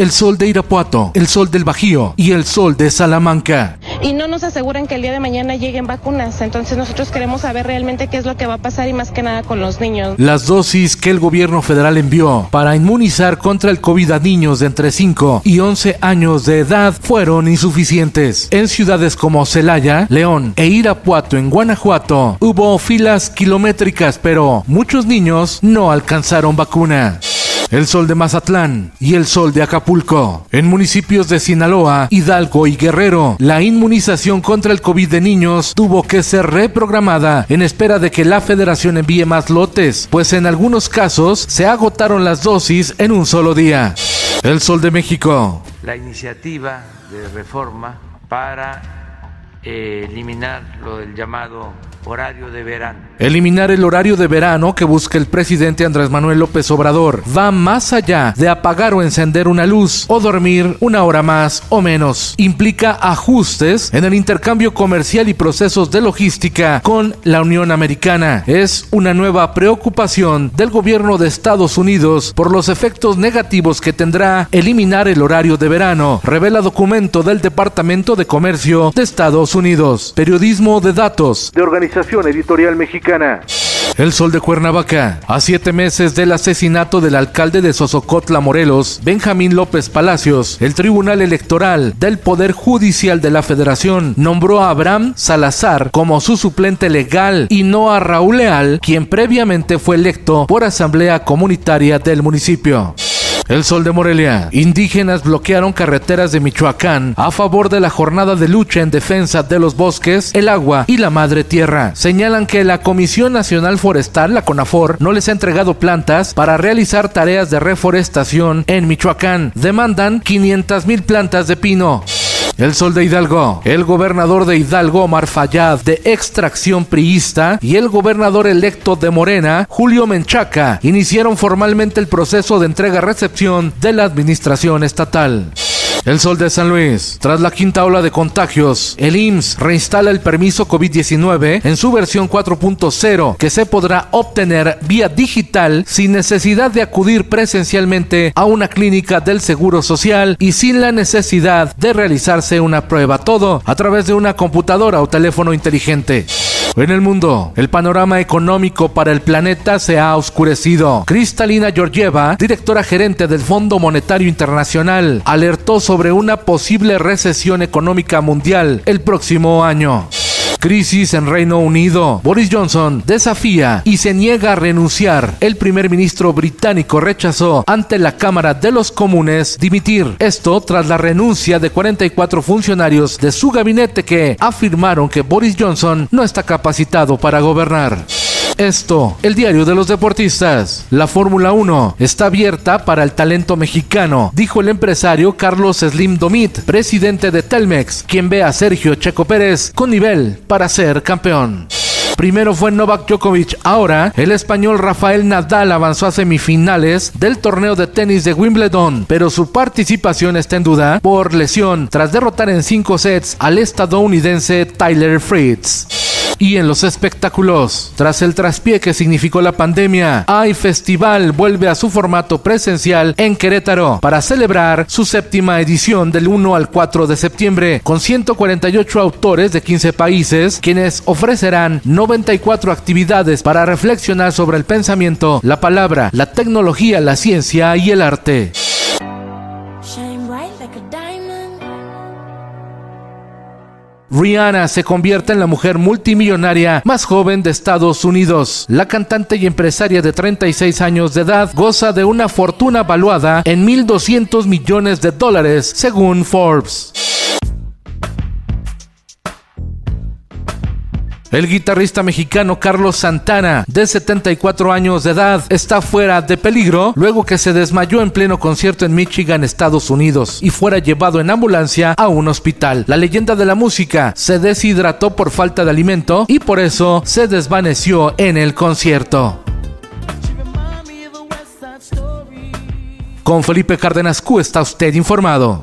El sol de Irapuato, el sol del Bajío y el sol de Salamanca. y no nos aseguran que el día de mañana lleguen vacunas. Entonces nosotros queremos saber realmente qué es lo que va a pasar y más que nada con los niños. Las dosis que el gobierno federal envió para inmunizar contra el COVID a niños de entre 5 y 11 años de edad fueron insuficientes. En ciudades como Celaya, León e Irapuato en Guanajuato hubo filas kilométricas, pero muchos niños no alcanzaron vacuna el sol de Mazatlán y el sol de Acapulco. En municipios de Sinaloa, Hidalgo y Guerrero, la inmunización contra el COVID de niños tuvo que ser reprogramada en espera de que la federación envíe más lotes, pues en algunos casos se agotaron las dosis en un solo día. El sol de México. La iniciativa de reforma para eliminar lo del llamado horario de verano. Eliminar el horario de verano que busca el presidente Andrés Manuel López Obrador va más allá de apagar o encender una luz o dormir una hora más o menos. Implica ajustes en el intercambio comercial y procesos de logística con la Unión Americana. Es una nueva preocupación del gobierno de Estados Unidos por los efectos negativos que tendrá eliminar el horario de verano, revela documento del Departamento de Comercio de Estados Unidos. Periodismo de datos de Editorial Mexicana. El Sol de Cuernavaca. A siete meses del asesinato del alcalde de Sosocotla, Morelos, Benjamín López Palacios, el Tribunal Electoral del Poder Judicial de la Federación nombró a Abraham Salazar como su suplente legal y no a Raúl Leal, quien previamente fue electo por Asamblea Comunitaria del municipio. El Sol de Morelia. Indígenas bloquearon carreteras de Michoacán a favor de la jornada de lucha en defensa de los bosques, el agua y la madre tierra. Señalan que la Comisión Nacional Forestal, la CONAFOR, no les ha entregado plantas para realizar tareas de reforestación en Michoacán. Demandan 500 mil plantas de pino. El Sol de Hidalgo. El gobernador de Hidalgo, Omar Fayad, de extracción priista, y el gobernador electo de Morena, Julio Menchaca, iniciaron formalmente el proceso de entrega-recepción de la administración estatal. El Sol de San Luis. Tras la quinta ola de contagios, el IMSS reinstala el permiso COVID-19 en su versión 4.0 que se podrá obtener vía digital sin necesidad de acudir presencialmente a una clínica del Seguro Social y sin la necesidad de realizarse una prueba. Todo a través de una computadora o teléfono inteligente. En el mundo, el panorama económico para el planeta se ha oscurecido. Cristalina Georgieva, directora gerente del Fondo Monetario Internacional, alertó sobre una posible recesión económica mundial el próximo año. Crisis en Reino Unido. Boris Johnson desafía y se niega a renunciar. El primer ministro británico rechazó ante la Cámara de los Comunes dimitir. Esto tras la renuncia de 44 funcionarios de su gabinete que afirmaron que Boris Johnson no está capacitado para gobernar. Esto, el diario de los deportistas. La Fórmula 1 está abierta para el talento mexicano, dijo el empresario Carlos Slim Domit, presidente de Telmex, quien ve a Sergio Checo Pérez con nivel para ser campeón. Primero fue Novak Djokovic, ahora el español Rafael Nadal avanzó a semifinales del torneo de tenis de Wimbledon, pero su participación está en duda por lesión tras derrotar en cinco sets al estadounidense Tyler Fritz. Y en los espectáculos, tras el traspié que significó la pandemia, hay Festival vuelve a su formato presencial en Querétaro para celebrar su séptima edición del 1 al 4 de septiembre, con 148 autores de 15 países, quienes ofrecerán 94 actividades para reflexionar sobre el pensamiento, la palabra, la tecnología, la ciencia y el arte. Rihanna se convierte en la mujer multimillonaria más joven de Estados Unidos. La cantante y empresaria de 36 años de edad goza de una fortuna valuada en 1.200 millones de dólares, según Forbes. El guitarrista mexicano Carlos Santana, de 74 años de edad, está fuera de peligro luego que se desmayó en pleno concierto en Michigan, Estados Unidos, y fuera llevado en ambulancia a un hospital. La leyenda de la música se deshidrató por falta de alimento y por eso se desvaneció en el concierto. Con Felipe Cárdenas Q está usted informado.